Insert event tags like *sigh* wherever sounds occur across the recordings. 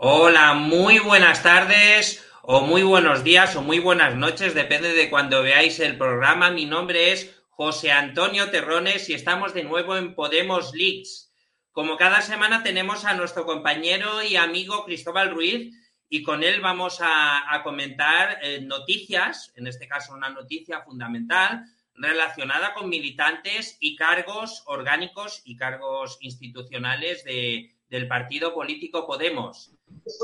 Hola, muy buenas tardes o muy buenos días o muy buenas noches, depende de cuando veáis el programa. Mi nombre es José Antonio Terrones y estamos de nuevo en Podemos Leaks. Como cada semana tenemos a nuestro compañero y amigo Cristóbal Ruiz y con él vamos a, comentar eh, noticias, en este caso una noticia fundamental relacionada con militantes y cargos orgánicos y cargos institucionales de, del partido político Podemos.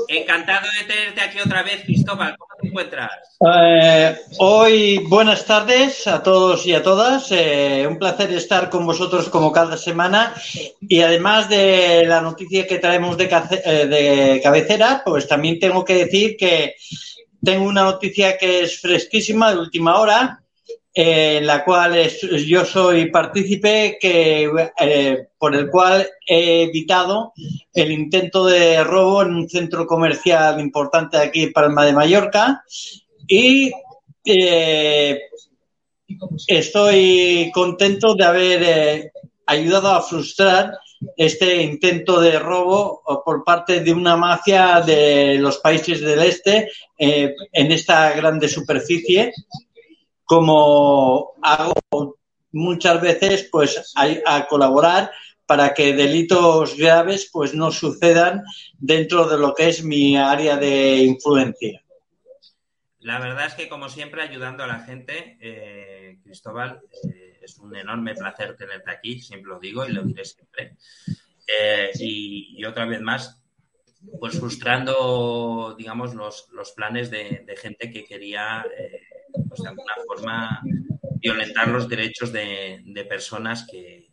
Encantado de tenerte aquí otra vez, Cristóbal. ¿Cómo te encuentras? Eh, hoy buenas tardes a todos y a todas. Eh, un placer estar con vosotros como cada semana. Y además de la noticia que traemos de, eh, de cabecera, pues también tengo que decir que tengo una noticia que es fresquísima de última hora, en la cual yo soy partícipe que, eh, por el cual he evitado el intento de robo en un centro comercial importante aquí en Palma de Mallorca. Y eh, estoy contento de haber eh, ayudado a frustrar este intento de robo por parte de una mafia de los países del este en esta grande superficie como hago muchas veces pues a, colaborar para que delitos graves pues no sucedan dentro de lo que es mi área de influencia. La verdad es que, como siempre, ayudando a la gente, eh, Cristóbal, eh, es un enorme placer tenerte aquí, siempre lo digo y lo diré siempre. Eh, y, otra vez más, pues frustrando, digamos, los, los planes de, gente que quería, pues de alguna forma, violentar los derechos de, personas que,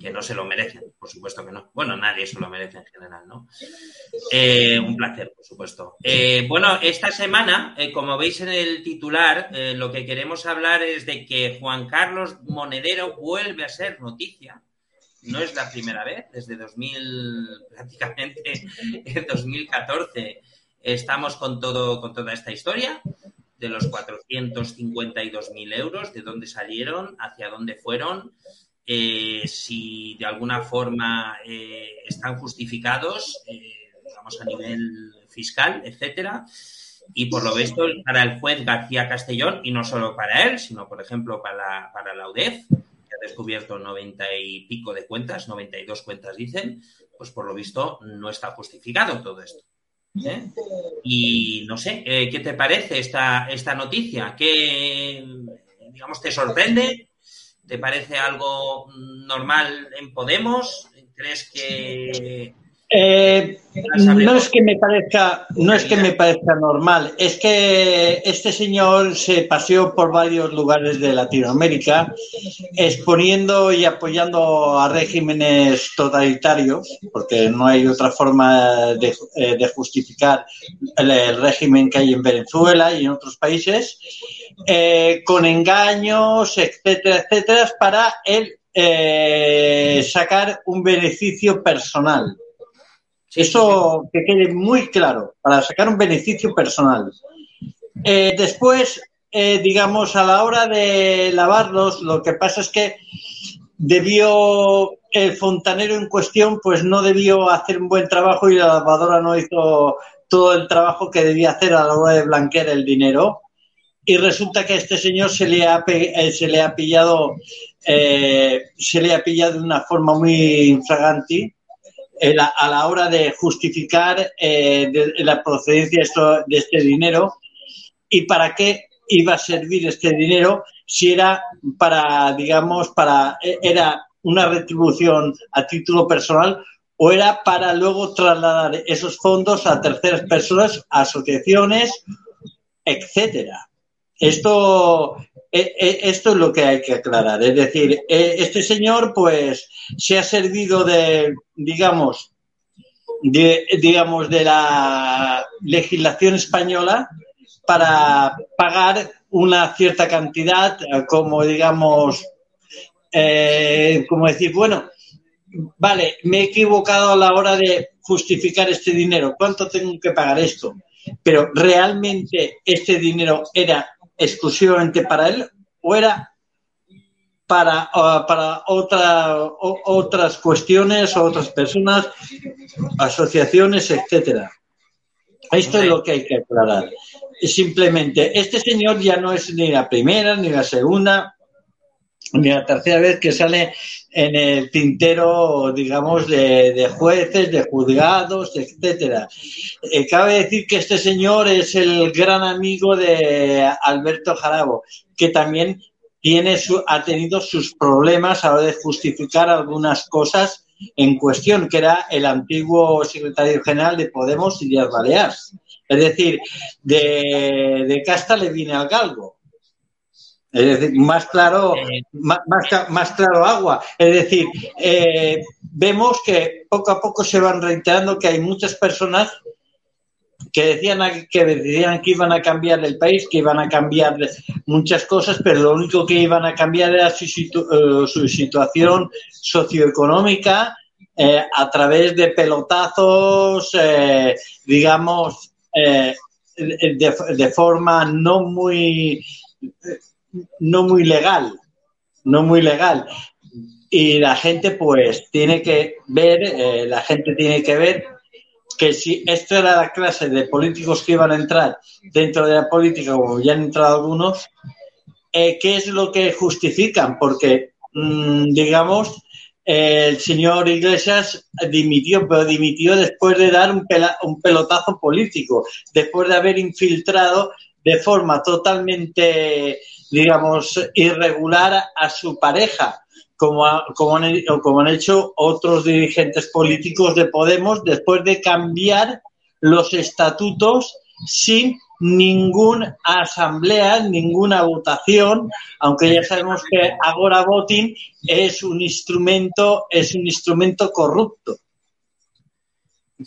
que no se lo merecen, por supuesto que no. Bueno, nadie se lo merece en general, ¿no? Eh, un placer, por supuesto. Eh, bueno, esta semana, eh, como veis en el titular, lo que queremos hablar es de que Juan Carlos Monedero vuelve a ser noticia. No es la primera vez, desde 2000, *laughs* prácticamente en 2014, estamos con, todo, con toda esta historia de los 452.000 euros, de dónde salieron, hacia dónde fueron, eh, si de alguna forma eh, están justificados, eh, digamos, a nivel fiscal, etcétera. Y por lo visto, para el juez García Castellón, y no solo para él, sino, por ejemplo, para, para la UDEF, que ha descubierto noventa y pico de cuentas, 92 cuentas dicen, pues por lo visto no está justificado todo esto. ¿Eh? Y no sé, eh, ¿qué te parece esta, esta noticia? ¿Qué, digamos, te sorprende? ¿Te parece algo normal en Podemos? ¿Crees que eh, no es que me parezca, no es que me parezca normal, es que este señor se paseó por varios lugares de Latinoamérica exponiendo y apoyando a regímenes totalitarios, porque no hay otra forma de, eh, justificar el, régimen que hay en Venezuela y en otros países, eh, con engaños, etcétera, etcétera, para él sacar un beneficio personal. Eso que quede muy claro, para sacar un beneficio personal. Eh, después, eh, digamos, a la hora de lavarlos, lo que pasa es que debió, el fontanero en cuestión, pues no debió hacer un buen trabajo y la lavadora no hizo todo el trabajo que debía hacer a la hora de blanquear el dinero. Y resulta que a este señor se le ha, eh, se le ha pillado, se le ha pillado de una forma muy infragante a la hora de justificar eh, la procedencia de este dinero y para qué iba a servir este dinero si era para, digamos, para, era una retribución a título personal o era para luego trasladar esos fondos a terceras personas, asociaciones, etcétera. Esto, eh, eh, esto es lo que hay que aclarar. Es decir, este señor, pues, se ha servido de, digamos, de, digamos, de la legislación española para pagar una cierta cantidad, como digamos, eh, como decir, bueno, vale, me he equivocado a la hora de justificar este dinero, ¿cuánto tengo que pagar esto? Pero realmente este dinero era exclusivamente para él o era para, para otra, otras cuestiones o otras personas, asociaciones, etcétera. Esto es lo que hay que aclarar. Simplemente, este señor ya no es ni la primera, ni la segunda, ni la tercera vez que sale en el tintero, digamos, de, jueces, de juzgados, etcétera. Eh, cabe decir que este señor es el gran amigo de Alberto Jarabo, que también tiene su, ha tenido sus problemas a la hora de justificar algunas cosas en cuestión, que era el antiguo secretario general de Podemos, Díaz Baleares. Es decir, de, de casta le viene al galgo. Es decir, más claro, más, más, claro agua. Es decir, eh, vemos que poco a poco se van reiterando que hay muchas personas que decían que decían que iban a cambiar el país, que iban a cambiar muchas cosas, pero lo único que iban a cambiar era su, eh, situación socioeconómica eh, a través de pelotazos, eh, digamos, de, forma no muy no muy legal, no muy legal. Y la gente, pues, tiene que ver, la gente tiene que ver que si esto era la clase de políticos que iban a entrar dentro de la política, como ya han entrado algunos, eh, ¿qué es lo que justifican? Porque, mm, digamos, el señor Iglesias dimitió, pero dimitió después de dar un, un pelotazo político, después de haber infiltrado de forma totalmente, digamos, irregular a su pareja como, como, han, como han hecho otros dirigentes políticos de Podemos después de cambiar los estatutos sin ninguna asamblea, ninguna votación, aunque ya sabemos que Agora Voting es un instrumento, es un instrumento corrupto.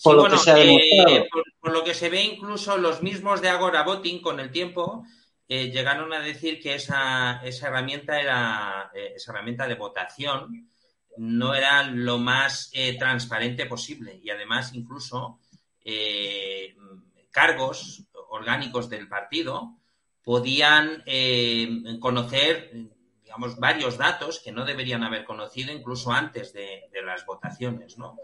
Por lo que se ha demostrado. Eh, por, lo que se ve incluso los mismos de Agora Voting con el tiempo eh, llegaron a decir que esa, esa herramienta era eh, esa herramienta de votación no era lo más eh, transparente posible. Y además incluso cargos orgánicos del partido podían conocer digamos, varios datos que no deberían haber conocido incluso antes de, las votaciones, ¿no?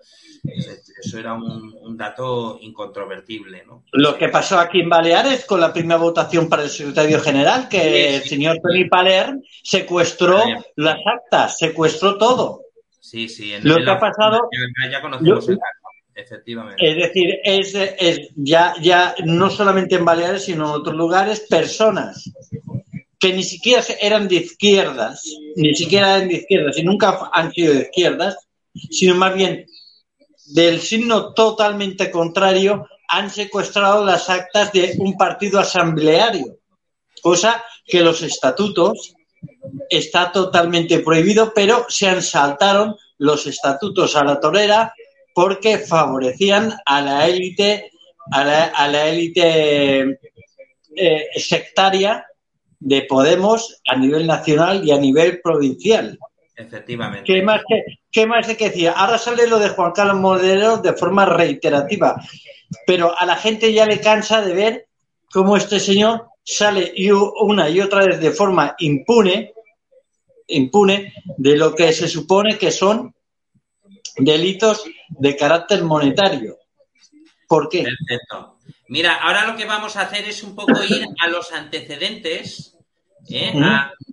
eso era un, dato incontrovertible, ¿no? Lo que pasó aquí en Baleares con la primera votación para el secretario general, que el señor Tony Paler secuestró las actas, secuestró todo. Sí, sí. En, lo que ha pasado... Ya, conocemos el caso. Efectivamente. Es decir, es, es, ya, ya no solamente en Baleares, sino en otros lugares, personas que ni siquiera eran de izquierdas, ni siquiera eran de izquierdas y nunca han sido de izquierdas, sino más bien del signo totalmente contrario, han secuestrado las actas de un partido asambleario, cosa que los estatutos está totalmente prohibido, pero se saltaron los estatutos a la torera porque favorecían a la élite a la, élite eh, sectaria de Podemos a nivel nacional y a nivel provincial. Efectivamente. ¿Qué más, qué, más de que decía? Ahora sale lo de Juan Carlos Modelo de forma reiterativa, pero a la gente ya le cansa de ver cómo este señor sale una y otra vez de forma impune, impune de lo que se supone que son delitos de carácter monetario. ¿Por qué? Perfecto. Mira, ahora lo que vamos a hacer es un poco ir a los antecedentes, ¿eh?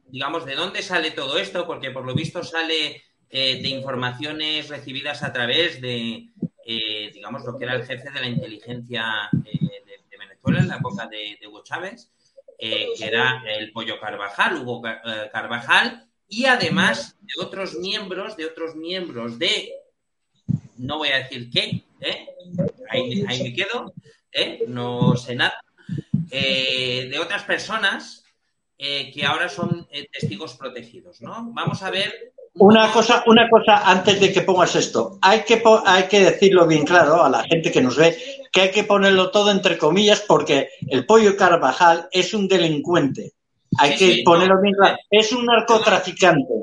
digamos, de dónde sale todo esto, porque por lo visto sale eh, de informaciones recibidas a través de, eh, digamos, lo que era el jefe de la inteligencia de, Venezuela en la época de, Hugo Chávez, que era el Pollo Carvajal, Hugo Carvajal, y además de otros miembros, de otros miembros de, no voy a decir qué, ahí, ahí me quedo, ¿eh? no sé nada, eh, de otras personas eh, que ahora son testigos protegidos, ¿no? Vamos a ver. Una cosa, una cosa antes de que pongas esto. Hay que, hay que decirlo bien claro a la gente que nos ve que hay que ponerlo todo entre comillas porque el pollo Carvajal es un delincuente. Hay que ponerlo bien claro. Es un narcotraficante.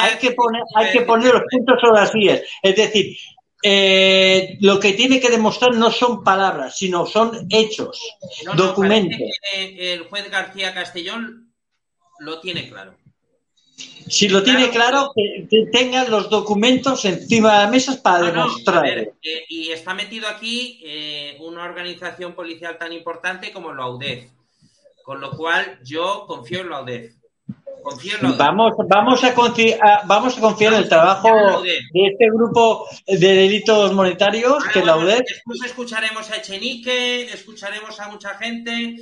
Hay que, poner, hay que poner los puntos sobre las vías. Es decir, eh, lo que tiene que demostrar no son palabras, sino son hechos, documentos. el juez García Castellón lo tiene claro. Si lo tiene claro, que, tengan los documentos encima de la mesa para demostrar. Eh, y está metido aquí eh, una organización policial tan importante como la UDEF. Con lo cual, yo confío en la UDEF. Vamos, vamos, a confiar, vamos a confiar en el trabajo de este grupo de delitos monetarios, que la UDEF. Después escucharemos a Echenique, escucharemos a mucha gente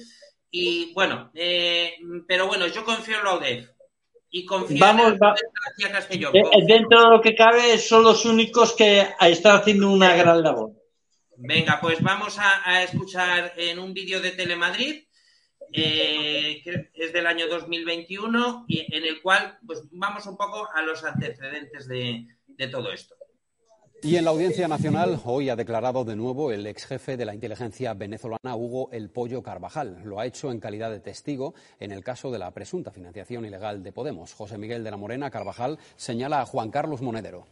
y bueno, eh, pero bueno, yo confío en la UDEF. Y confío vamos. Eh, dentro de lo que cabe, son los únicos que están haciendo una gran labor. Venga, pues vamos a, a escuchar en un vídeo de Telemadrid eh, es del año 2021 y en el cual pues vamos un poco a los antecedentes de, todo esto. Y en la Audiencia Nacional hoy ha declarado de nuevo el ex jefe de la inteligencia venezolana, Hugo El Pollo Carvajal. Lo ha hecho en calidad de testigo en el caso de la presunta financiación ilegal de Podemos. José Miguel de la Morena Carvajal señala a Juan Carlos Monedero.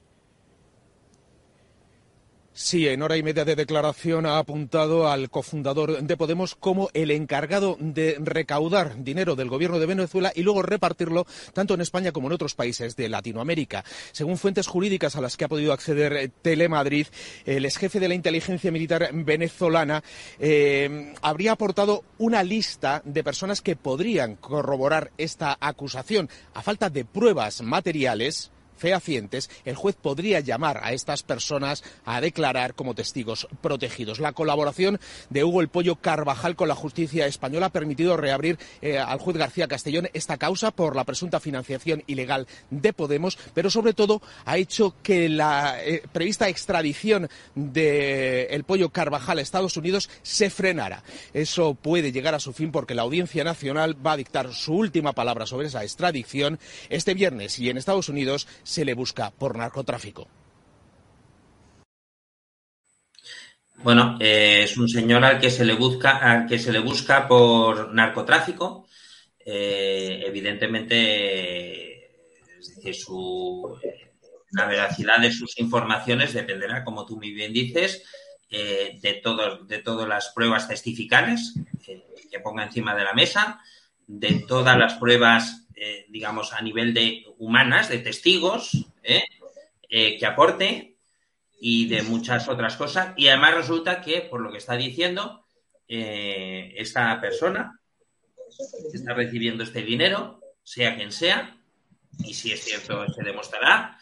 Sí, en hora y media de declaración ha apuntado al cofundador de Podemos como el encargado de recaudar dinero del gobierno de Venezuela y luego repartirlo tanto en España como en otros países de Latinoamérica. Según fuentes jurídicas a las que ha podido acceder Telemadrid, el ex jefe de la inteligencia militar venezolana eh, habría aportado una lista de personas que podrían corroborar esta acusación. A falta de pruebas materiales, fehacientes, el juez podría llamar a estas personas a declarar como testigos protegidos. La colaboración de Hugo El Pollo Carvajal con la justicia española ha permitido reabrir eh, al juez García Castellón esta causa por la presunta financiación ilegal de Podemos, pero sobre todo ha hecho que la eh, prevista extradición de El Pollo Carvajal a Estados Unidos se frenara. Eso puede llegar a su fin porque la Audiencia Nacional va a dictar su última palabra sobre esa extradición este viernes y en Estados Unidos se le busca por narcotráfico. Bueno, eh, es un señor al que se le busca, al que se le busca por narcotráfico. Eh, evidentemente, es decir, su, la veracidad de sus informaciones dependerá, como tú muy bien dices, eh, de, de todas las pruebas testificales que ponga encima de la mesa de todas las pruebas, eh, digamos, a nivel de humanas, de testigos, ¿eh? Eh, que aporte y de muchas otras cosas. Y además resulta que, por lo que está diciendo, esta persona que está recibiendo este dinero, sea quien sea, y si es cierto se demostrará,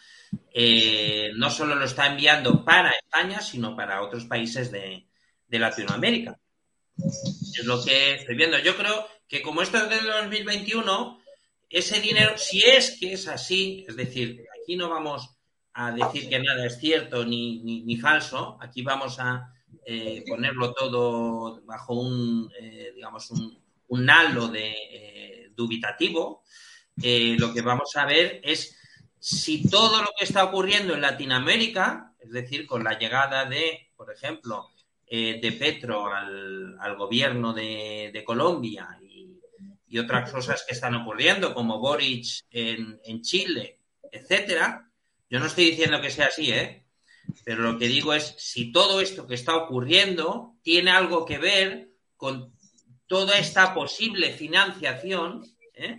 no solo lo está enviando para España, sino para otros países de, de Latinoamérica. Es lo que estoy viendo. Yo creo que como esto es del 2021, ese dinero, si es que es así, es decir, aquí no vamos a decir que nada es cierto ni, ni, falso, aquí vamos a eh, ponerlo todo bajo un, eh, digamos, un, un, halo de eh, dubitativo, lo que vamos a ver es si todo lo que está ocurriendo en Latinoamérica, es decir, con la llegada de, por ejemplo, de Petro al, al gobierno de, de Colombia y otras cosas que están ocurriendo, como Boric en, en Chile, etcétera. Yo no estoy diciendo que sea así, ¿eh? Pero lo que digo es si todo esto que está ocurriendo tiene algo que ver con toda esta posible financiación ¿eh?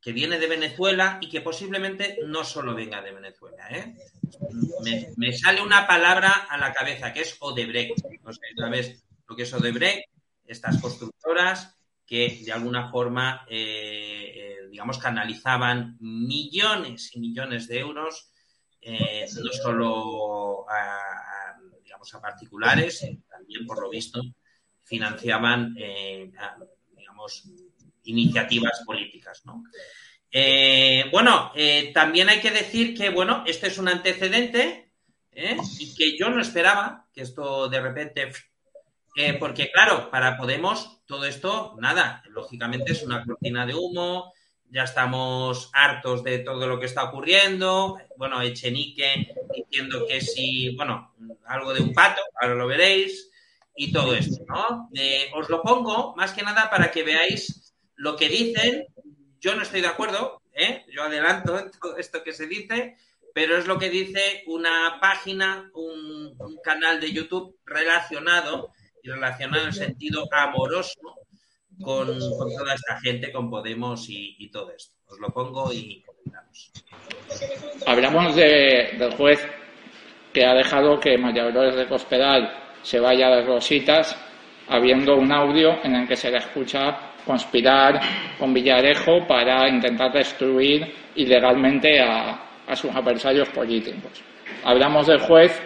que viene de Venezuela y que posiblemente no solo venga de Venezuela. ¿eh? Me, me, sale una palabra a la cabeza que es Odebrecht. No sé, ¿sabes lo que es Odebrecht? Estas constructoras que de alguna forma, eh, eh, digamos, canalizaban millones y millones de euros, eh, no solo a, digamos, a particulares, también, por lo visto, financiaban, digamos, iniciativas políticas, ¿no? bueno, también hay que decir que, bueno, este es un antecedente y que yo no esperaba que esto de repente eh, porque, claro, para Podemos todo esto, nada, lógicamente es una cortina de humo, ya estamos hartos de todo lo que está ocurriendo. Bueno, Echenique diciendo que sí, bueno, algo de un pato, ahora lo veréis, y todo esto, ¿no? Eh, os lo pongo más que nada para que veáis lo que dicen. Yo no estoy de acuerdo, ¿eh? yo adelanto todo esto que se dice, pero es lo que dice una página, un canal de YouTube relacionado y relacionado en sentido amoroso con, toda esta gente, con Podemos y, todo esto. Os lo pongo y comentamos. Hablamos de, del juez que ha dejado que María Dolores de Cospedal se vaya las rositas, habiendo un audio en el que se le escucha conspirar con Villarejo para intentar destruir ilegalmente a, a sus adversarios políticos. Hablamos del juez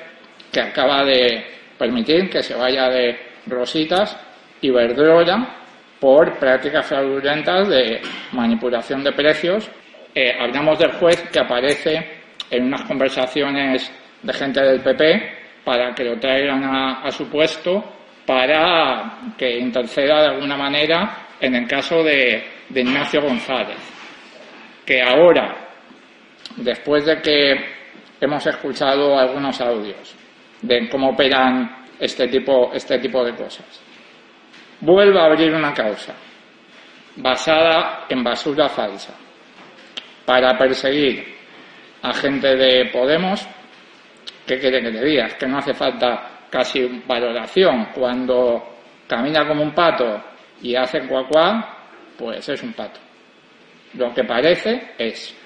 que acaba de permitir que se vaya de Rositas y Verdrola por prácticas fraudulentas de manipulación de precios. Eh, hablamos del juez que aparece en unas conversaciones de gente del PP para que lo traigan a, su puesto para que interceda de alguna manera en el caso de, de Ignacio González, que ahora, después de que hemos escuchado algunos audios de cómo operan este tipo, este tipo de cosas. Vuelve a abrir una causa basada en basura falsa para perseguir a gente de Podemos. ¿Qué quiere que te digas? Que no hace falta casi valoración. Cuando camina como un pato y hace cuacuá, pues es un pato. Lo que parece es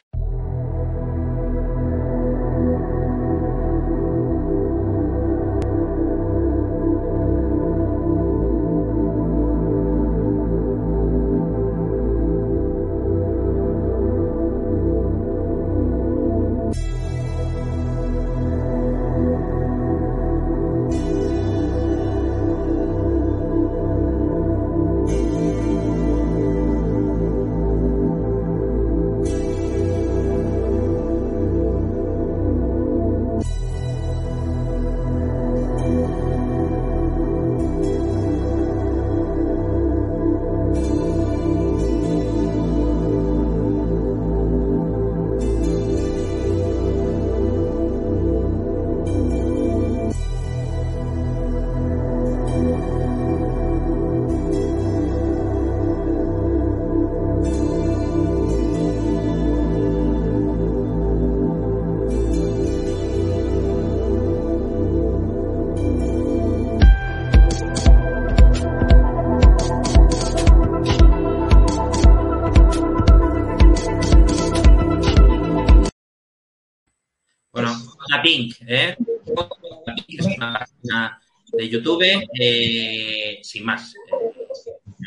YouTube, eh, sin más.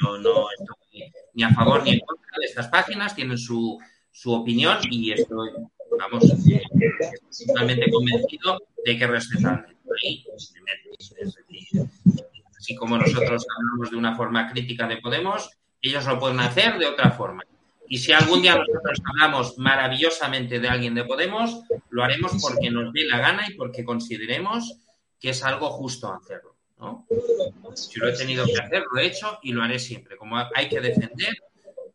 Yo no estoy ni a favor ni en contra de estas páginas, tienen su, su opinión y estoy, vamos, totalmente convencido de que respetan. Ahí, así como nosotros hablamos de una forma crítica de Podemos, ellos lo pueden hacer de otra forma. Y si algún día nosotros hablamos maravillosamente de alguien de Podemos, lo haremos porque nos dé la gana y porque consideremos que es algo justo hacerlo. ¿no? Si lo he tenido que hacer, lo he hecho y lo haré siempre. Como hay que defender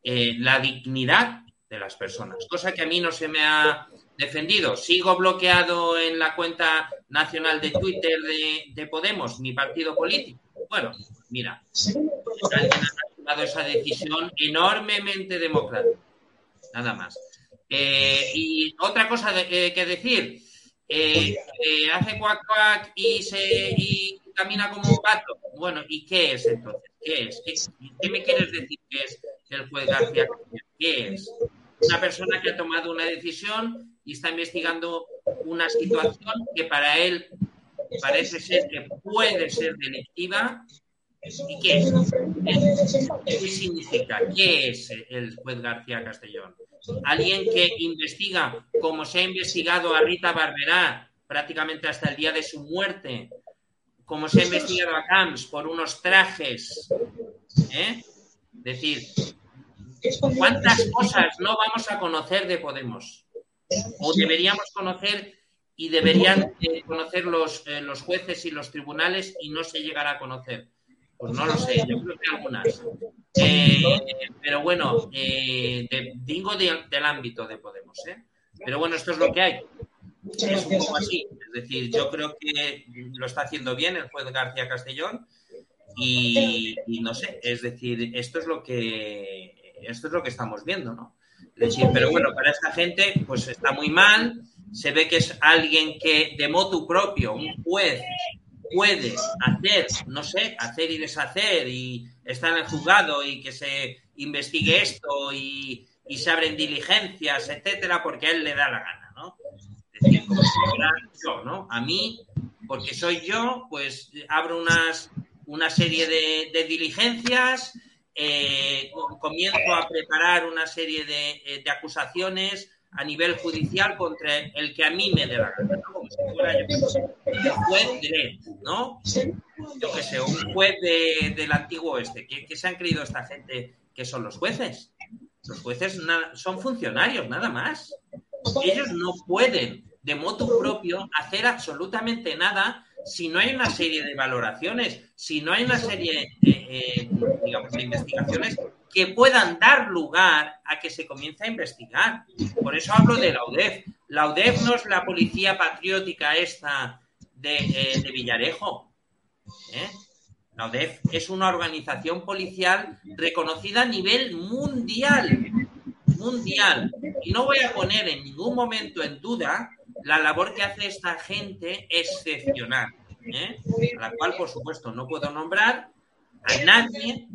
eh, la dignidad de las personas, cosa que a mí no se me ha defendido. Sigo bloqueado en la cuenta nacional de Twitter de, Podemos, mi partido político. Bueno, mira, alguien ha tomado esa decisión enormemente democrática. Nada más. Eh, y otra cosa eh, que decir, eh, hace cuac cuac y se y camina como un pato. Bueno, ¿y qué es entonces? ¿Qué es? ¿Qué, me quieres decir que es el juez García? ¿Qué es? Una persona que ha tomado una decisión y está investigando una situación que para él parece ser que puede ser delictiva. ¿Y qué es? ¿Qué significa? ¿Qué es el juez García Castellón? Alguien que investiga, como se ha investigado a Rita Barberá prácticamente hasta el día de su muerte, como se ha investigado a Camps por unos trajes. ¿eh? Es decir, ¿cuántas cosas no vamos a conocer de Podemos? O deberíamos conocer y deberían conocer los, eh, los jueces y los tribunales y no se llegará a conocer. Pues no lo sé, yo creo que algunas. pero bueno, digo del ámbito de Podemos. Pero bueno, esto es lo que hay. Es un poco así. Es decir, yo creo que lo está haciendo bien el juez García Castellón y, no sé, es decir, esto es lo que esto es lo que estamos viendo, ¿no? Es decir, pero bueno, para esta gente, pues está muy mal. Se ve que es alguien que de motu propio, un juez, puede hacer, no sé, hacer y deshacer y estar en el juzgado y que se investigue esto y, y se abren diligencias, etcétera, porque a él le da la gana, ¿no? como si fuera yo, ¿no? A mí, porque soy yo, pues abro unas, una serie de, diligencias, eh, comienzo a preparar una serie eh, de, acusaciones a nivel judicial contra el que a mí me dé la gana, ¿no? Juez de, ¿no? Yo que sé, un juez del antiguo oeste. ¿Qué, se han creído esta gente que son los jueces? Los jueces son funcionarios, nada más. Ellos no pueden de moto propio hacer absolutamente nada si no hay una serie de valoraciones, si no hay una serie, eh, digamos, de investigaciones que puedan dar lugar a que se comience a investigar. Por eso hablo de la UDEF. La UDEF no es la policía patriótica esta de, eh, Villarejo. ¿eh? La UDEF es una organización policial reconocida a nivel mundial. Mundial. Y no voy a poner en ningún momento en duda la labor que hace esta gente excepcional, ¿eh? a la cual, por supuesto, no puedo nombrar a nadie,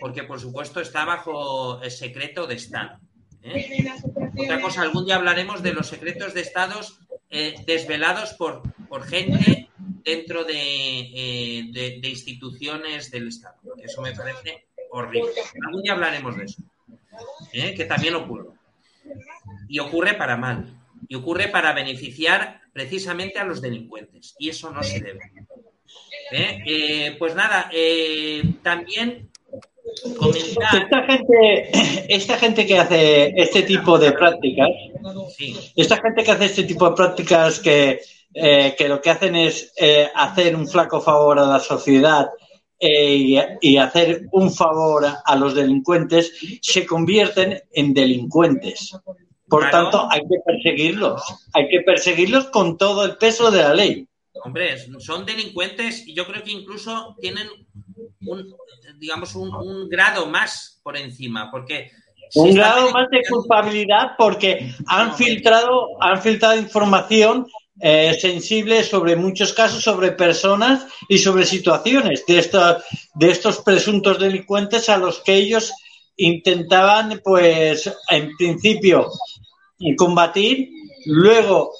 porque, por supuesto, está bajo el secreto de Estado. ¿Eh? Otra cosa, algún día hablaremos de los secretos de Estados desvelados por, por gente dentro de, de, instituciones del Estado. Eso me parece horrible. Algún día hablaremos de eso, que también ocurre. Y ocurre para mal y ocurre para beneficiar precisamente a los delincuentes. Y eso no se debe. ¿Eh? Eh, pues nada, eh, también comentar. Esta gente, esta gente que hace este tipo de prácticas, esta gente que hace este tipo de prácticas que, que lo que hacen es hacer un flaco favor a la sociedad y, y, hacer un favor a los delincuentes, se convierten en delincuentes. Por tanto, hay que perseguirlos. Hay que perseguirlos con todo el peso de la ley. Hombre, son delincuentes y yo creo que incluso tienen un, digamos, un, grado más por encima, porque un grado más de culpabilidad porque han filtrado, han filtrado información eh, sensible sobre muchos casos, sobre personas y sobre situaciones de estos, de estos presuntos delincuentes a los que ellos intentaban, pues, en principio, combatir, luego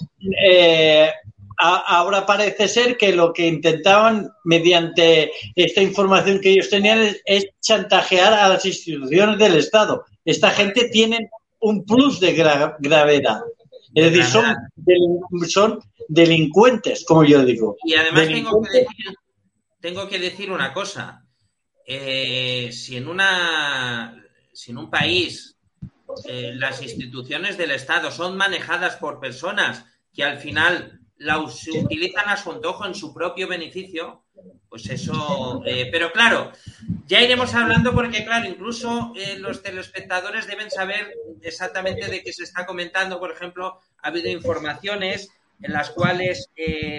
eh, ahora parece ser que lo que intentaban mediante esta información que ellos tenían es, chantajear a las instituciones del Estado. Esta gente tiene un plus de gravedad. Es decir, son, son delincuentes, como yo digo. Y además tengo que, decir, tengo que decir una cosa. Eh, si en una si en un país eh, las instituciones del Estado son manejadas por personas que al final la utilizan a su antojo en su propio beneficio, pues eso. Eh, pero claro, ya iremos hablando porque, claro, incluso eh, los telespectadores deben saber exactamente de qué se está comentando. Por ejemplo, ha habido informaciones en las cuales,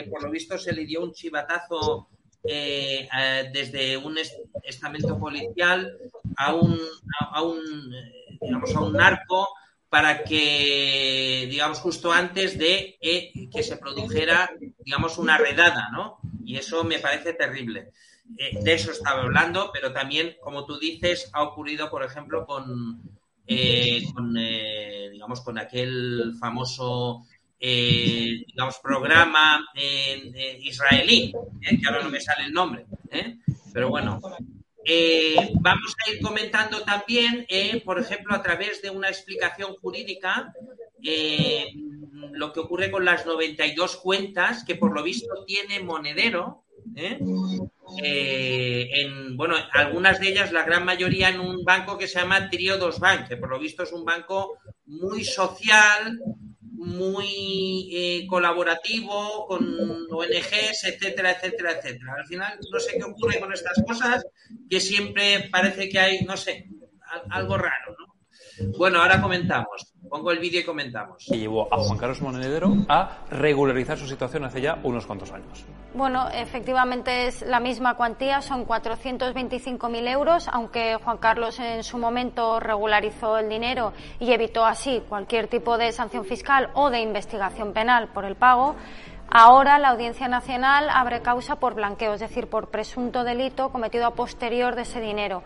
por lo visto, se le dio un chivatazo desde un estamento policial a un, a un digamos, a un narco para que, digamos, justo antes de eh, que se produjera, digamos, una redada, ¿no? Y eso me parece terrible. Eh, de eso estaba hablando, pero también, como tú dices, ha ocurrido, por ejemplo, con, eh, digamos, con aquel famoso, digamos, programa israelí, que ahora no me sale el nombre, pero bueno, eh, vamos a ir comentando también, eh, por ejemplo, a través de una explicación jurídica, eh, lo que ocurre con las 92 cuentas que por lo visto tiene Monedero. en, bueno, algunas de ellas, la gran mayoría en un banco que se llama Triodos Bank, que por lo visto es un banco muy social, muy eh, colaborativo con ONGs, etcétera, etcétera, etcétera. Al final, no sé qué ocurre con estas cosas, que siempre parece que hay, no sé, algo raro, ¿no? Bueno, ahora comentamos. Pongo el vídeo y comentamos. Y llevó a Juan Carlos Monedero a regularizar su situación hace ya unos cuantos años. Bueno, efectivamente es la misma cuantía, son 425.000 euros, aunque Juan Carlos en su momento regularizó el dinero y evitó así cualquier tipo de sanción fiscal o de investigación penal por el pago. Ahora la Audiencia Nacional abre causa por blanqueo, es decir, por presunto delito cometido a posterior de ese dinero.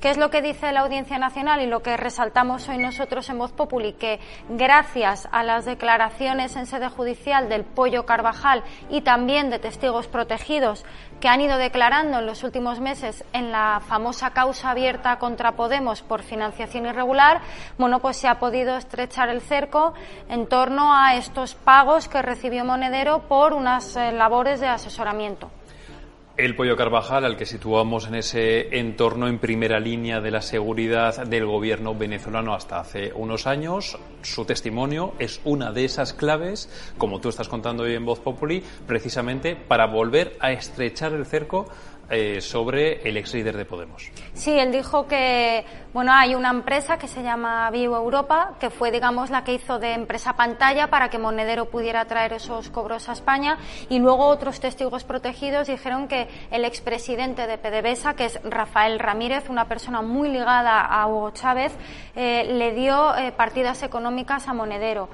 ¿Qué es lo que dice la Audiencia Nacional y lo que resaltamos hoy nosotros en Voz Populi? Que gracias a las declaraciones en sede judicial del Pollo Carvajal y también de testigos protegidos que han ido declarando en los últimos meses en la famosa causa abierta contra Podemos por financiación irregular, bueno, pues se ha podido estrechar el cerco en torno a estos pagos que recibió Monedero por unas eh, labores de asesoramiento. El Pollo Carvajal, al que situamos en ese entorno en primera línea de la seguridad del gobierno venezolano hasta hace unos años, su testimonio es una de esas claves, como tú estás contando hoy en Voz Populi, precisamente para volver a estrechar el cerco eh, sobre el ex líder de Podemos. Sí, él dijo que bueno, hay una empresa que se llama Vivo Europa, que fue, digamos, la que hizo de empresa pantalla para que Monedero pudiera traer esos cobros a España. Y luego otros testigos protegidos dijeron que el expresidente de PDVSA, que es Rafael Ramírez, una persona muy ligada a Hugo Chávez, eh, le dio eh, partidas económicas a Monedero.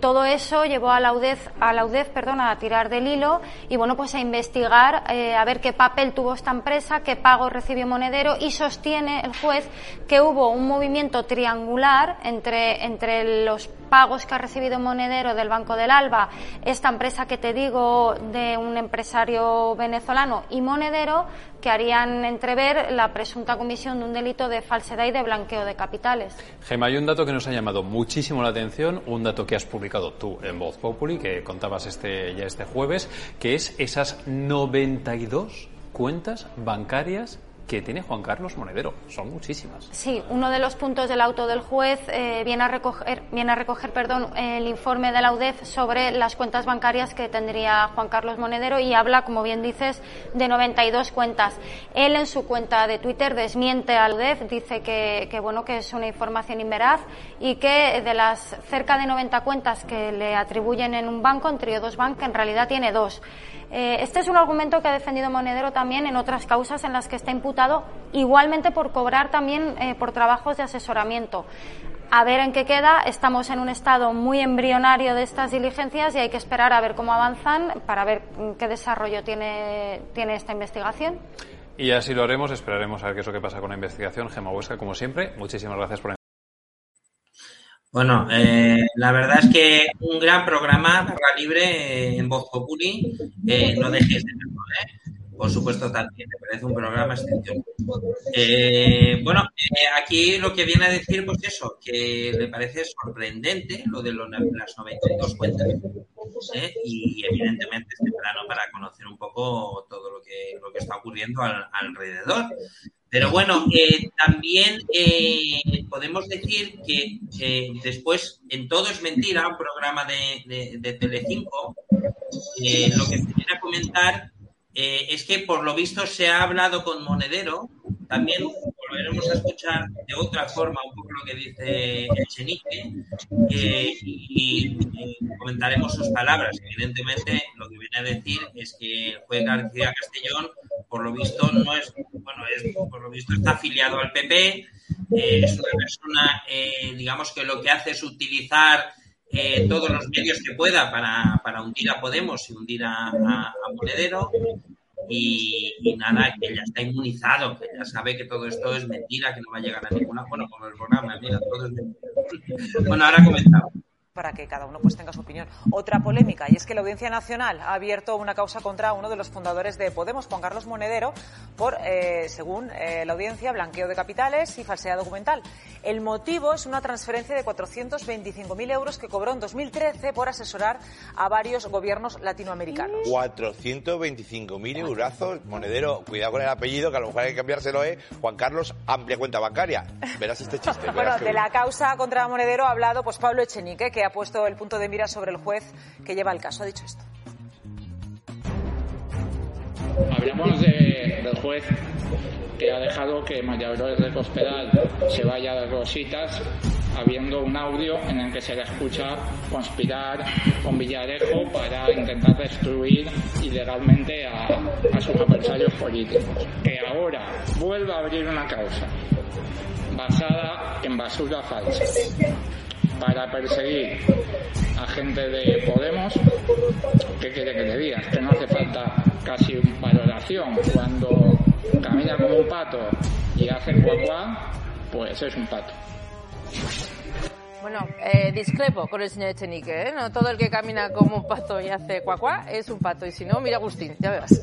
todo eso llevó a la UDEF, a la UDEF perdón, a tirar del hilo y, bueno, pues a investigar, a ver qué papel tuvo esta empresa, qué pago recibió Monedero y sostiene el juez que hubo un movimiento triangular entre, entre los pagos que ha recibido Monedero del Banco del Alba, esta empresa que te digo de un empresario venezolano y Monedero, que harían entrever la presunta comisión de un delito de falsedad y de blanqueo de capitales. Gema, hay un dato que nos ha llamado muchísimo la atención, un dato que has publicado tú en Voz Populi, que contabas este, ya este jueves, que es esas 92 cuentas bancarias que tiene Juan Carlos Monedero. Son muchísimas. Sí, uno de los puntos del auto del juez eh, viene a recoger, viene a recoger perdón, el informe de la UDEF sobre las cuentas bancarias que tendría Juan Carlos Monedero y habla, como bien dices, de 92 cuentas. Él en su cuenta de Twitter desmiente a la UDEF, dice que, bueno, que es una información inveraz y que de las cerca de 90 cuentas que le atribuyen en un banco, en dos Bank, en realidad tiene dos. Eh, este es un argumento que ha defendido Monedero también en otras causas en las que está imputado, igualmente por cobrar también eh, por trabajos de asesoramiento. A ver en qué queda. Estamos en un estado muy embrionario de estas diligencias y hay que esperar a ver cómo avanzan para ver qué desarrollo tiene, tiene esta investigación. Y así lo haremos. Esperaremos a ver qué es lo que pasa con la investigación. Gema Huesca, como siempre, muchísimas gracias por Bueno, eh, la verdad es que un gran programa, Barra Libre, en Voz Populi, eh, no dejes de verlo, ¿eh? Por supuesto, también me parece un programa excepcional. Eh, bueno, eh, aquí lo que viene a decir, pues eso, que le parece sorprendente lo de los, las 92 cuentas. ¿eh? Y evidentemente es temprano para conocer un poco todo lo que, lo que está ocurriendo al, alrededor. Pero bueno, eh, también eh, podemos decir que eh, después, en Todo es Mentira, un programa de, de, de Telecinco, lo que quiere comentar eh, es que por lo visto se ha hablado con Monedero, también volveremos a escuchar de otra forma un poco lo que dice Echenique eh, y, y, comentaremos sus palabras. Evidentemente, lo que viene a decir es que el juez García Castellón, por lo visto, no es, bueno, es, por lo visto está afiliado al PP, eh, es una persona, eh, digamos que lo que hace es utilizar eh, todos los medios que pueda para, para hundir a Podemos y hundir a, Monedero. Y, y, nada, que ya está inmunizado, que ya sabe que todo esto es mentira, que no va a llegar a ninguna. Bueno, como el programa, mira, todo es mentira. *laughs* Bueno, ahora comentamos para que cada uno pues tenga su opinión. Otra polémica, y es que la Audiencia Nacional ha abierto una causa contra uno de los fundadores de Podemos, Juan Carlos Monedero, por, eh, según eh, la audiencia, blanqueo de capitales y falsedad documental. El motivo es una transferencia de 425.000 euros que cobró en 2013 por asesorar a varios gobiernos latinoamericanos. 425.000 eurazos, Monedero, cuidado con el apellido, que a lo mejor hay que cambiárselo, ¿eh? Juan Carlos, amplia cuenta bancaria. Verás este chiste. bueno, de la causa contra Monedero ha hablado pues Pablo Echenique, que ha puesto el punto de mira sobre el juez que lleva el caso. Ha dicho esto. Hablamos de, del juez que ha dejado que María Dolores de Cospedal se vaya las rositas habiendo un audio en el que se le escucha conspirar con Villarejo para intentar destruir ilegalmente a sus adversarios políticos. Que ahora vuelva a abrir una causa basada en basura falsa para perseguir a gente de Podemos, ¿qué quiere que te diga? Que no hace falta casi valoración. Cuando camina como un pato y hace cuacuá, pues es un pato. Bueno, eh, discrepo con el señor Echenique, ¿eh? No todo el que camina como un pato y hace cuacuá es un pato, y si no, mira Agustín, ya verás. *laughs* es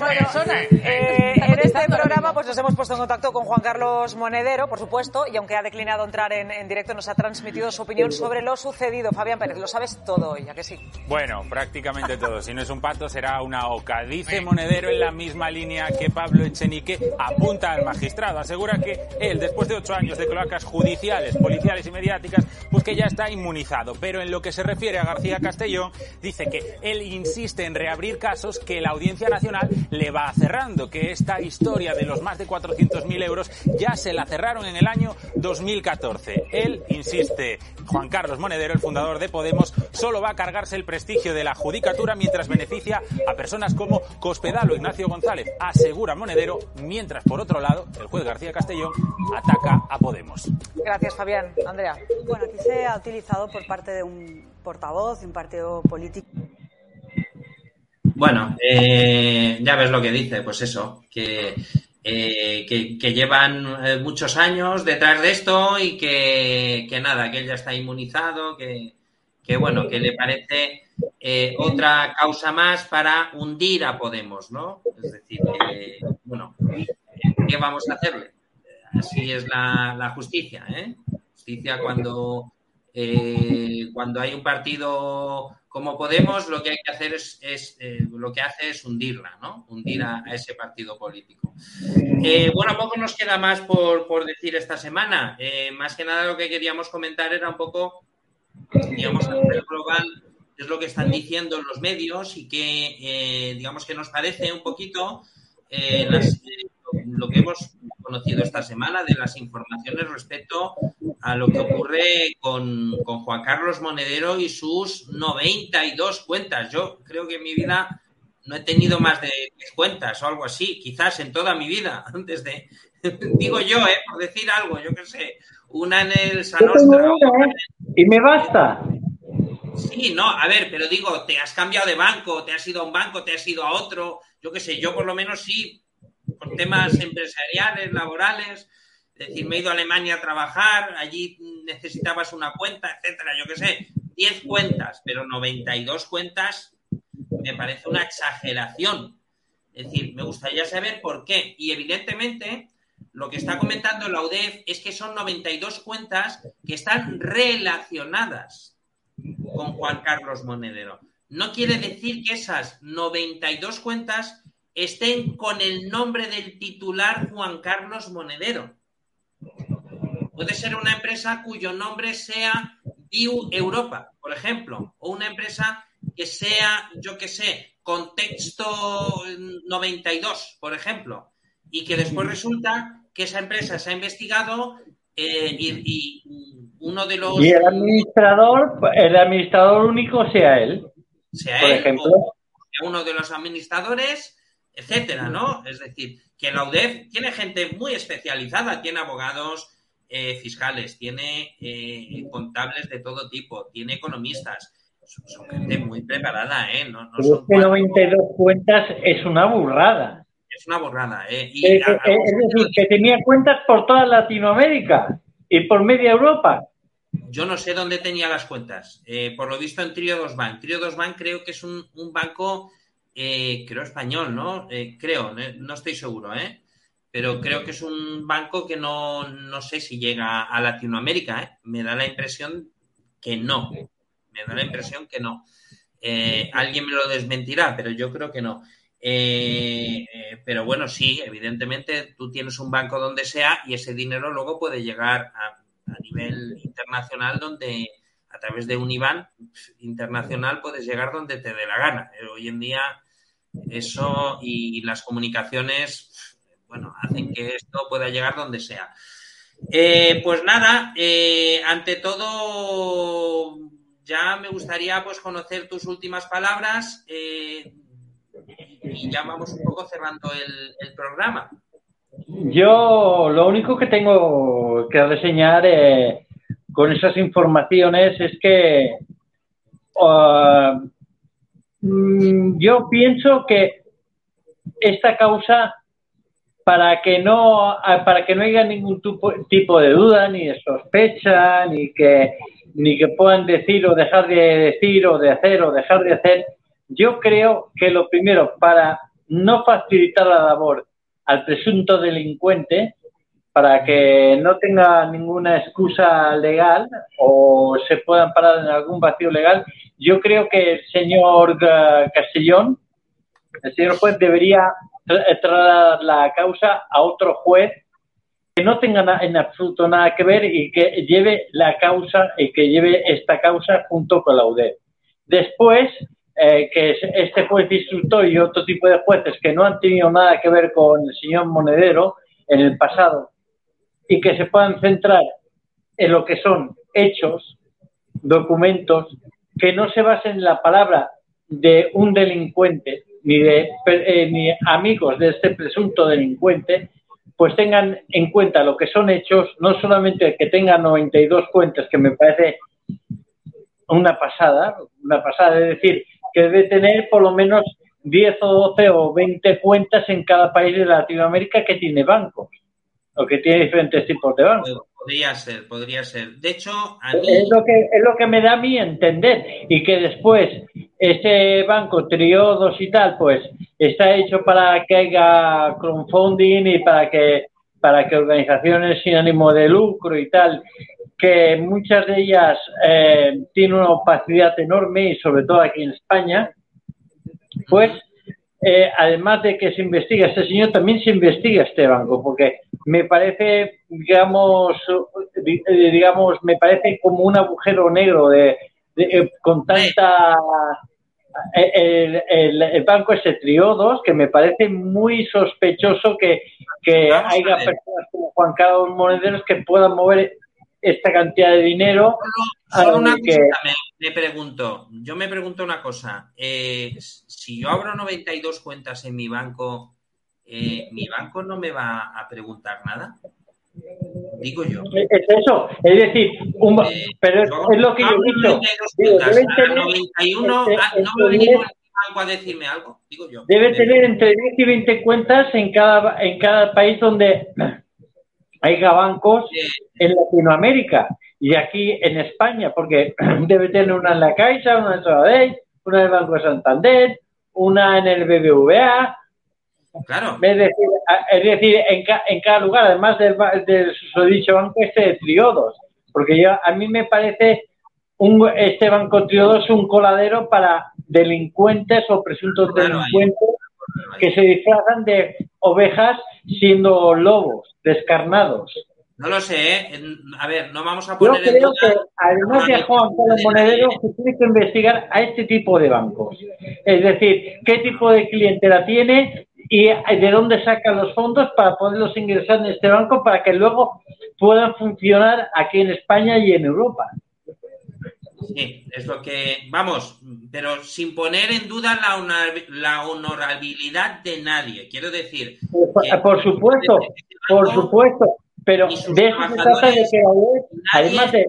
una persona. Eh, en este programa pues nos hemos puesto en contacto con Juan Carlos Monedero, por supuesto, y aunque ha declinado entrar en, en directo, nos ha transmitido su opinión sobre lo sucedido. Fabián Pérez, lo sabes todo hoy, ¿a que sí? Bueno, prácticamente todo. Si no es un pato, será una oca. Dice Monedero en la misma línea que Pablo Echenique apunta al magistrado. Asegura que él, después de ocho años de cloacas judiciales, policiales y mediáticas, pues que ya está inmunizado. Pero en lo que se refiere a García Castellón, dice que él insiste en reabrir casos que la Audiencia Nacional le va cerrando, que esta historia de los más de 400.000 euros ya se la cerraron en el año 2014. Él insiste, Juan Carlos Monedero, el fundador de Podemos, solo va a cargarse el prestigio de la judicatura mientras beneficia a personas como Cospedal o Ignacio González, asegura Monedero, mientras por otro lado el juez García Castellón ataca a Podemos. Fabián. Andrea. Bueno, aquí se ha utilizado por parte de un portavoz de un partido político. Bueno, eh, ya ves lo que dice, pues eso, que, eh, que, que, llevan eh, muchos años detrás de esto y que, que nada, que él ya está inmunizado, que, que bueno, que le parece eh, otra causa más para hundir a Podemos, ¿no? Es decir, que, bueno, ¿qué vamos a hacerle? Así es la, la justicia, ¿eh? Justicia cuando, eh, cuando hay un partido como Podemos, lo que hay que hacer es, es eh, lo que hace es hundirla, ¿no? Hundir a, a ese partido político. Eh, bueno, poco nos queda más por, por decir esta semana. Más que nada lo que queríamos comentar era un poco, digamos, a nivel global, es lo que están diciendo los medios y que, digamos, que nos parece un poquito las, lo que hemos conocido esta semana de las informaciones respecto a lo que ocurre con, con, Juan Carlos Monedero y sus 92 cuentas. Yo creo que en mi vida no he tenido más de 10 cuentas o algo así, quizás en toda mi vida, *laughs* antes de, digo yo, ¿eh? por decir algo, yo qué sé, una en el Sanostra. Y me basta. Sí, no, a ver, pero digo, te has cambiado de banco, te has ido a un banco, te has ido a otro, yo qué sé, yo por lo menos sí, temas empresariales, laborales, Es decir, me he ido a Alemania a trabajar, allí necesitabas una cuenta, etcétera, yo qué sé, 10 cuentas, pero 92 cuentas me parece una exageración. Es decir, me gustaría saber por qué. Y evidentemente, lo que está comentando la UDEF es que son 92 cuentas que están relacionadas con Juan Carlos Monedero. No quiere decir que esas 92 cuentas estén con el nombre del titular Juan Carlos Monedero. Puede ser una empresa cuyo nombre sea View Europa, por ejemplo, o una empresa que sea, yo qué sé, Contexto 92, por ejemplo, y que después resulta que esa empresa se ha investigado eh, y, uno de los... Y el administrador, el administrador único sea él. Sea por él, ejemplo. o sea uno de los administradores, etcétera, ¿no? Es decir, que la UDEF tiene gente muy especializada, tiene abogados eh, fiscales, tiene eh, contables de todo tipo, tiene economistas. Son, son gente muy preparada, ¿eh? No, no son es que 92 cuentas es una burrada. Es una borrada, ¿eh? Y Eh, a- es decir, que tenía cuentas por toda Latinoamérica y por media Europa. yo no sé dónde tenía las cuentas. Eh, por lo visto en Triodos Bank. Triodos Bank creo que es un, un banco, eh, creo español, ¿no? Eh, creo, eh, no estoy seguro, ¿eh? Pero creo que es un banco que no, no sé si llega a Latinoamérica, ¿eh? Me da la impresión que no. Me da la impresión que no. Alguien me lo desmentirá, pero yo creo que no. Pero bueno, sí, evidentemente tú tienes un banco donde sea y ese dinero luego puede llegar a, a nivel internacional donde a través de un IBAN internacional puedes llegar donde te dé la gana. Hoy en día eso y, las comunicaciones, bueno, hacen que esto pueda llegar donde sea. Eh, pues nada, eh, ante todo, ya me gustaría pues conocer tus últimas palabras eh, y ya vamos un poco cerrando el, programa. Yo lo único que tengo que reseñar con esas informaciones es que ah, yo pienso que esta causa para que no para que no haya ningún tipo de duda ni de sospecha ni que ni que puedan decir o dejar de decir o de hacer o dejar de hacer yo creo que lo primero para no facilitar la labor al presunto delincuente para que no tenga ninguna excusa legal o se puedan parar en algún vacío legal, yo creo que el señor eh, Castellón, el señor juez, debería tra- trasladar la causa a otro juez que no tenga en absoluto nada que ver y que lleve la causa y que lleve esta causa junto con la UDEP. Después, eh, que es- este juez instructor y otro tipo de jueces que no han tenido nada que ver con el señor Monedero en el pasado y que se puedan centrar en lo que son hechos, documentos, que no se basen en la palabra de un delincuente ni de eh, ni amigos de este presunto delincuente, pues tengan en cuenta lo que son hechos, no solamente que tengan 92 cuentas, que me parece una pasada, una pasada, es decir, que debe tener por lo menos 10 o 12 o 20 cuentas en cada país de Latinoamérica que tiene bancos o que tiene diferentes tipos de bancos. Podría ser, podría ser. De hecho, a mí, Es lo, que, es lo que me da a mí entender. Y que después ese banco, Triodos y tal, pues está hecho para que haya crowdfunding y para que, para que organizaciones sin ánimo de lucro y tal, que muchas de ellas eh, tienen una opacidad enorme y sobre todo aquí en España, pues eh, además de que se investiga este señor, también se investiga este banco, porque me parece, digamos, di- eh, digamos, me parece como un agujero negro de, de- eh, con tanta eh, el, el- el banco ese Triodos, que me parece muy sospechoso que, que haya personas como Juan Carlos Monederos que puedan mover esta cantidad de dinero. solo una que- cosita me, me pregunto. Yo me pregunto una cosa. eh, si yo abro 92 cuentas en mi banco, eh, ¿mi banco no me va a preguntar nada? Digo yo. Es eso, es decir, un ba- pero es, es lo que yo he dicho. 92 Digo, cuentas, deben a tener, 91, este- ah, no este va a venir banco a decirme algo, digo yo. debe tener entre 10 y 20 cuentas en cada, en cada país donde haya bancos en Latinoamérica y aquí en España, porque *clears throat* debe tener una en la Caixa, una en Sabadell, una en el Banco de Santander, una en el BBVA. Claro. Es decir, a- es decir en, ca- en cada lugar, además del, del susodicho banco este de Triodos, porque yo, a mí me parece un, este banco Triodos un coladero para delincuentes o presuntos delincuentes que se disfrazan de ovejas siendo lobos descarnados. No lo sé, ¿eh? En- A ver, no vamos a Yo poner en creo duda. que, además de Juan Carlos Monedero, se tiene que investigar a este tipo de bancos. Es decir, qué tipo de clientela tiene y de dónde sacan los fondos para poderlos ingresar en este banco para que luego puedan funcionar aquí en España y en Europa. Sí, es lo que. Vamos, pero sin poner en duda la, honor- la honorabilidad de nadie. Quiero decir. que- Por supuesto, por supuesto, pero de eso se trata de que además de,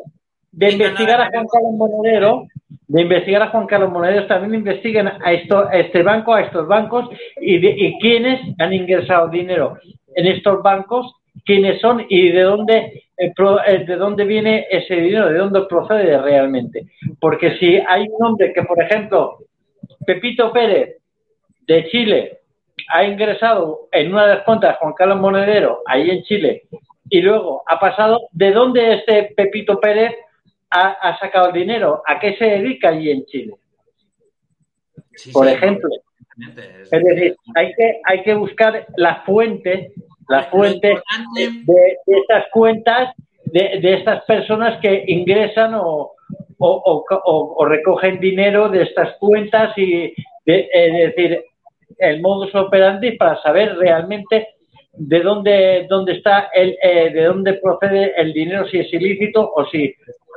de investigar a Juan Carlos Monedero, de investigar a Juan Carlos Monedero, también investiguen a, esto, a este banco, a estos bancos y, de, y quiénes han ingresado dinero en estos bancos, quiénes son y de dónde de dónde viene ese dinero, de dónde procede realmente. Porque si hay un hombre que, por ejemplo, Pepito Pérez de Chile ha ingresado en una de las cuentas Juan Carlos Monedero, ahí en Chile, y luego ha pasado, ¿de dónde este Pepito Pérez ha, ha sacado el dinero? ¿A qué se dedica allí en Chile? Por sí, ejemplo. Es decir, hay que, hay que buscar la fuente, la fuente de, de estas cuentas, de, de estas personas que ingresan o, o, o- o- recogen dinero de estas cuentas y, de- es decir, el modus operandi para saber realmente de dónde, dónde está el, eh, de dónde procede el dinero, si es ilícito o si,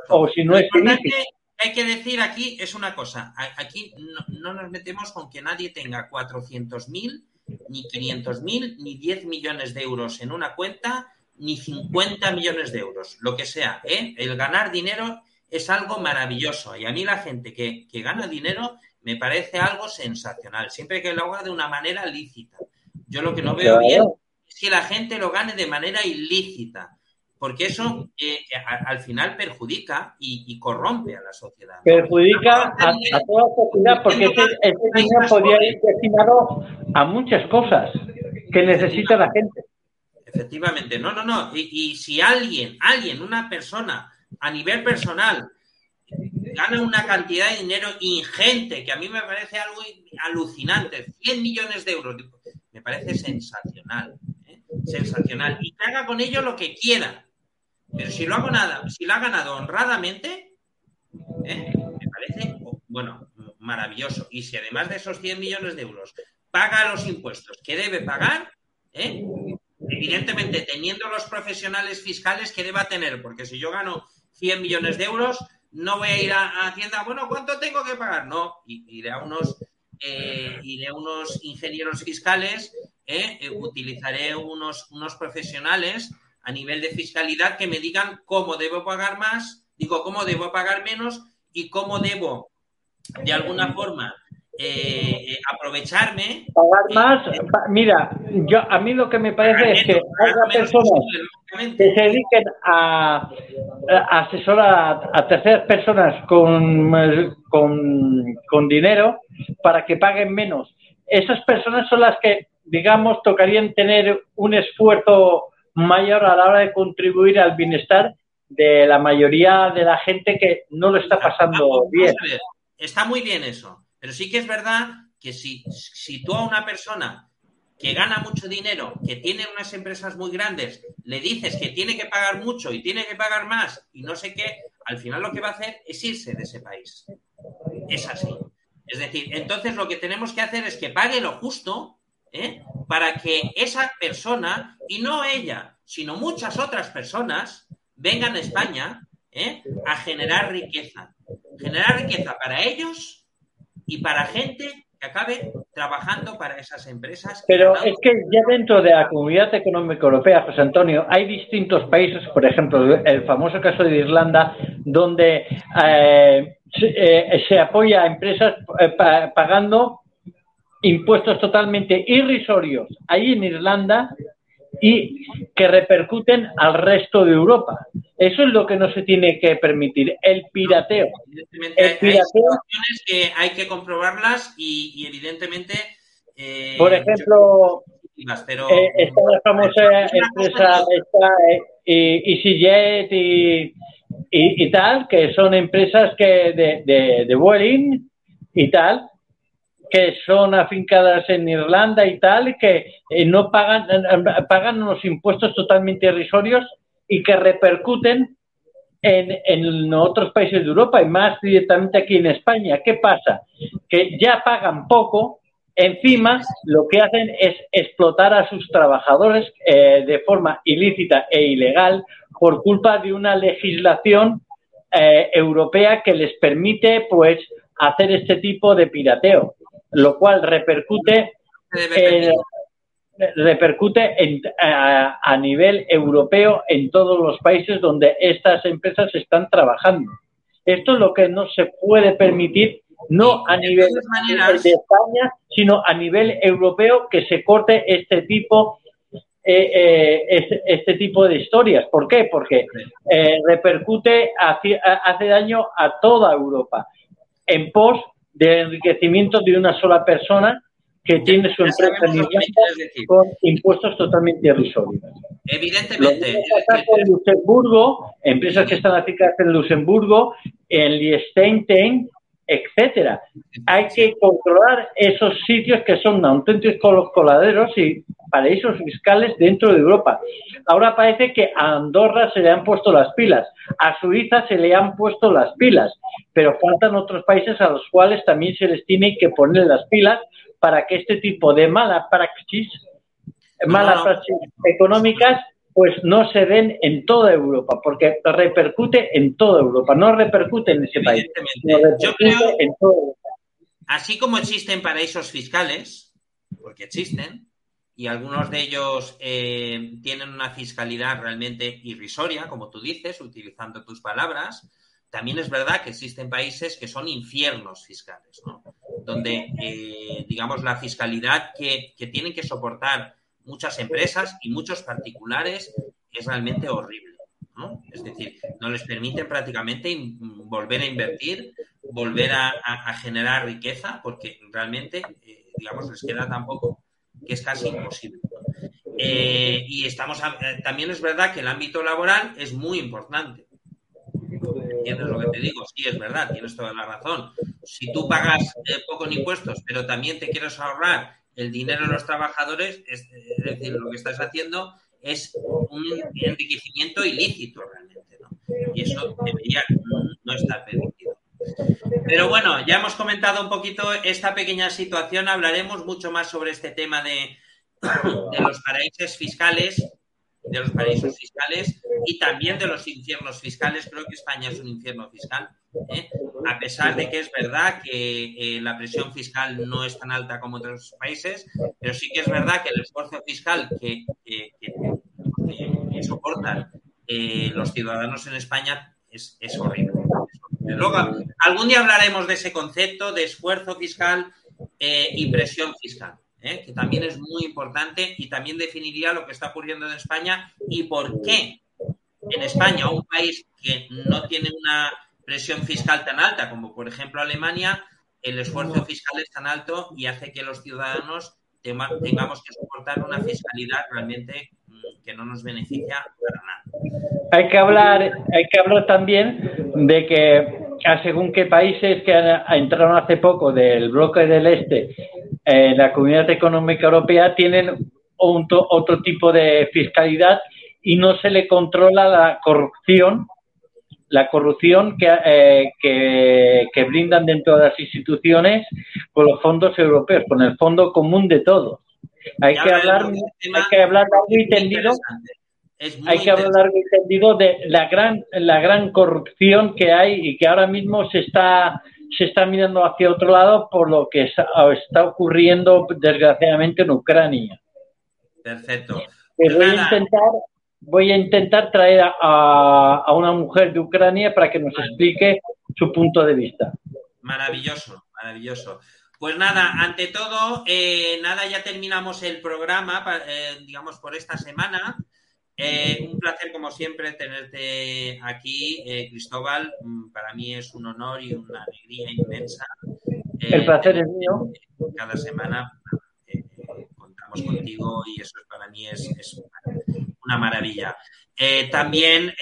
o si no es ilícito. hay que decir aquí es una cosa. Aquí no, no nos metemos con que nadie tenga 400.000, ni 500.000, ni 10 millones de euros en una cuenta, ni 50 millones de euros. Lo que sea, ¿eh? El ganar dinero es algo maravilloso. Y a mí la gente que, que gana dinero me parece algo sensacional. Siempre que lo haga de una manera lícita. Yo lo que no veo bien es que la gente lo gane de manera ilícita. Porque eso eh, a- al final perjudica y, y corrompe a la sociedad. perjudica a, a toda la sociedad porque ese, ese dinero podría ir destinado a muchas cosas que necesita la gente. Efectivamente, no, no, no. Y, y si alguien, alguien, una persona, a nivel personal, gana una cantidad de dinero ingente, que a mí me parece algo alucinante, 100 millones de euros, me parece sensacional, ¿eh? sensacional. Y que haga con ello lo que quiera. Pero si lo ha ganado, si lo ha ganado honradamente, ¿eh? me parece, bueno, maravilloso. Y si además de esos 100 millones de euros paga los impuestos que debe pagar, ¿eh? evidentemente teniendo los profesionales fiscales que deba tener, porque si yo gano 100 millones de euros, no voy a ir a, Hacienda, bueno, ¿cuánto tengo que pagar? No, iré a unos, eh, iré a unos ingenieros fiscales. Eh, utilizaré unos, unos profesionales a nivel de fiscalidad que me digan cómo debo pagar más, digo, cómo debo pagar menos y cómo debo, de alguna forma, eh, eh, aprovecharme Pagar más, pa- mira, yo a mí lo que me parece es que haya personas que se dediquen a, a asesorar a, a terceras personas con, eh, con, con dinero para que paguen menos. Esas personas son las que, digamos, tocarían tener un esfuerzo mayor a la hora de contribuir al bienestar de la mayoría de la gente que no lo está pasando bien. ver, está muy bien eso, pero sí que es verdad que si, si tú a una persona que gana mucho dinero, que tiene unas empresas muy grandes, le dices que tiene que pagar mucho y tiene que pagar más y no sé qué, al final lo que va a hacer es irse de ese país. Es así. Es decir, entonces lo que tenemos que hacer es que pague lo justo ¿eh? para que esa persona, y no ella, sino muchas otras personas, vengan a España ¿eh? a generar riqueza. Generar riqueza para ellos y para gente que acabe trabajando para esas empresas. Pero es que ya dentro de la Comunidad Económica Europea, José Antonio, hay distintos países, por ejemplo, el famoso caso de Irlanda, donde eh, se, eh, se apoya a empresas eh, pa- pagando impuestos totalmente irrisorios ahí en Irlanda y que repercuten al resto de Europa. Eso es lo que no se tiene que permitir, el pirateo. Evidentemente, hay, que hay que comprobarlas y, y evidentemente. eh, Por ejemplo, pero, eh, está la famosa empresa está, eh, EasyJet y, y, y tal, que son empresas que de, de, de Vueling y tal, que son afincadas en Irlanda y tal, que eh, no pagan, eh, pagan unos impuestos totalmente irrisorios y que repercuten en, en otros países de Europa y más directamente aquí en España. ¿Qué pasa? Que ya pagan poco, encima lo que hacen es explotar a sus trabajadores eh, de forma ilícita e ilegal por culpa de una legislación eh, europea que les permite pues hacer este tipo de pirateo, lo cual repercute en, repercute en- a, a nivel europeo en todos los países donde estas empresas están trabajando. Esto es lo que no se puede permitir, no a nivel de España, sino a nivel europeo, que se corte este tipo eh, eh, este, este tipo de historias. ¿Por qué? Porque eh, repercute, hace, hace daño a toda Europa en pos del enriquecimiento de una sola persona que tiene su empresa con impuestos totalmente irrisorios. Evidentemente, mismo pasa con Luxemburgo, empresas que están aplicadas en Luxemburgo, en Liechtenstein, etcétera. Hay que controlar esos sitios que son auténticos coladeros y paraísos fiscales dentro de Europa. Ahora parece que a Andorra se le han puesto las pilas, a Suiza se le han puesto las pilas, pero faltan otros países a los cuales también se les tiene que poner las pilas para que este tipo de mala praxis, malas praxis económicas, pues no se den en toda Europa, porque repercute en toda Europa, no repercute en ese país, Yo creo- en toda Europa. así como existen paraísos fiscales, porque existen, y algunos de ellos eh, tienen una fiscalidad realmente irrisoria, como tú dices, utilizando tus palabras, también es verdad que existen países que son infiernos fiscales, ¿no? donde, eh, digamos, la fiscalidad que, que tienen que soportar muchas empresas y muchos particulares es realmente horrible. Es decir, no les permiten prácticamente volver a invertir, volver a, generar riqueza, porque realmente, eh, digamos, les queda tan poco que es casi imposible. Eh, y estamos, a- eh, también es verdad que el ámbito laboral es muy importante. ¿Entiendes lo que te digo? Sí, es verdad, tienes toda la razón. Si tú pagas eh, poco en impuestos, pero también te quieres ahorrar el dinero de los trabajadores, es, decir, lo que estás haciendo es un enriquecimiento ilícito realmente, ¿no? Y eso debería no estar permitido. Pero bueno, ya hemos comentado un poquito esta pequeña situación, hablaremos mucho más sobre este tema de los paraísos fiscales, de los paraísos fiscales y también de los infiernos fiscales. Creo que España es un infierno fiscal, ¿eh? a pesar de que es verdad que eh, la presión fiscal no es tan alta como otros países, pero sí que es verdad que el esfuerzo fiscal que, soportan eh, los ciudadanos en España es, es horrible. Luego, algún día hablaremos de ese concepto de esfuerzo fiscal y presión fiscal, que también es muy importante y también definiría lo que está ocurriendo en España y por qué en España, un país que no tiene una presión fiscal tan alta como por ejemplo Alemania, el esfuerzo fiscal es tan alto y hace que los ciudadanos tengamos que soportar una fiscalidad realmente mm, que no nos beneficia para nada. Hay que hablar, hay que hablar también de que a según qué países que entraron hace poco del bloque del este en la Comunidad Económica Europea tienen un otro tipo de fiscalidad y no se le controla la corrupción, la corrupción que, eh, que, que brindan dentro de las instituciones con los fondos europeos, con el fondo común de todos. Hay que hablar, hay que hablar largo y tendido muy hay que hablar interesante. largo y tendido de la gran la gran corrupción que hay y que ahora mismo se está se está mirando hacia otro lado por lo que está, ocurriendo desgraciadamente en Ucrania. Perfecto. Pues voy a nada, intentar voy a intentar traer a, una mujer de Ucrania para que nos explique su punto de vista. Maravilloso, maravilloso. Pues nada, ante todo, eh, nada, ya terminamos el programa, eh, digamos, por esta semana. Eh, un placer, como siempre, tenerte aquí, Cristóbal. Mm, para mí es un honor y una alegría inmensa. el placer es mío. Cada semana contamos contigo y eso para mí es, es una maravilla. también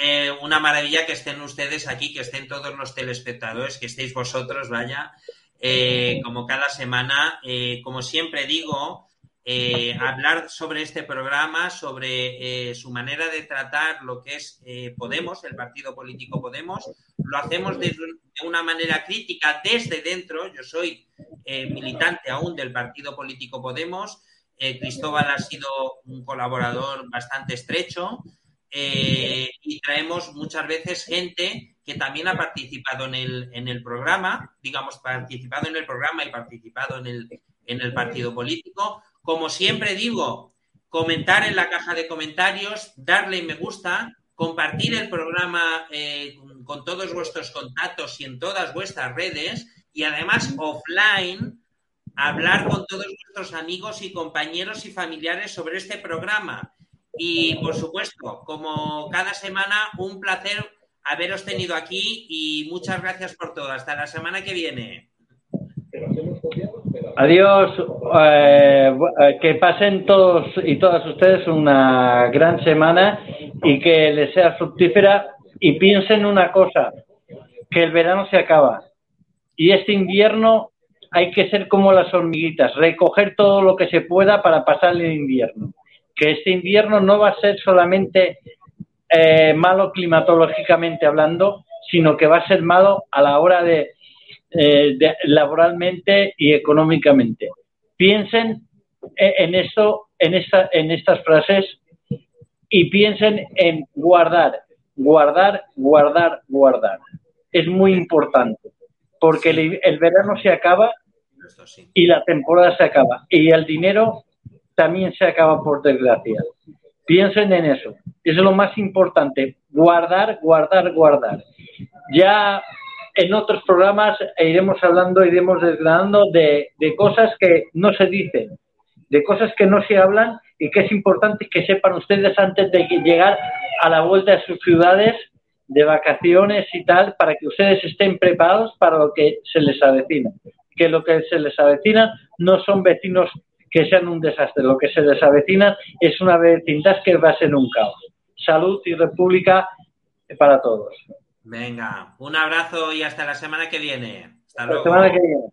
una maravilla que estén ustedes aquí, que estén todos los telespectadores, que estéis vosotros, vaya. Eh, como cada semana. Eh, como siempre digo, eh, hablar sobre este programa, sobre su manera de tratar lo que es Podemos, el partido político Podemos. Lo hacemos de, una manera crítica desde dentro. Yo soy militante aún del partido político Podemos. Cristóbal ha sido un colaborador bastante estrecho. y traemos muchas veces gente que también ha participado en el, en el programa, digamos, participado en el programa y participado en el, en el partido político. Como siempre digo, comentar en la caja de comentarios, darle me gusta, compartir el programa eh, con todos vuestros contactos y en todas vuestras redes y además offline hablar con todos vuestros amigos y compañeros y familiares sobre este programa. Y por supuesto, como cada semana, un placer haberos tenido aquí y muchas gracias por todo. Hasta la semana que viene. Adiós. Eh, que pasen todos y todas ustedes una gran semana y que les sea fructífera. Y piensen una cosa, que el verano se acaba. Y este invierno hay que ser como las hormiguitas, recoger todo lo que se pueda para pasar el invierno. Que este invierno no va a ser solamente eh, malo climatológicamente hablando, sino que va a ser malo a la hora de, eh, laboralmente y económicamente. Piensen en eso, en, esta, en estas frases y piensen en guardar, guardar, guardar, guardar. Es muy importante porque el, el verano se acaba y la temporada se acaba y el dinero también se acaba por desgracia. Piensen en eso. Eso es lo más importante. Guardar, guardar, guardar. Ya en otros programas iremos hablando, iremos desgranando de, cosas que no se dicen, de cosas que no se hablan y que es importante que sepan ustedes antes de llegar a la vuelta de sus ciudades de vacaciones y tal, para que ustedes estén preparados para lo que se les avecina. Que lo que se les avecina no son vecinos que sean un desastre. Lo que se les avecina es una vecindad que va a ser un caos. Salud y república para todos. Venga, un abrazo y hasta la semana que viene. Hasta luego. La semana que viene.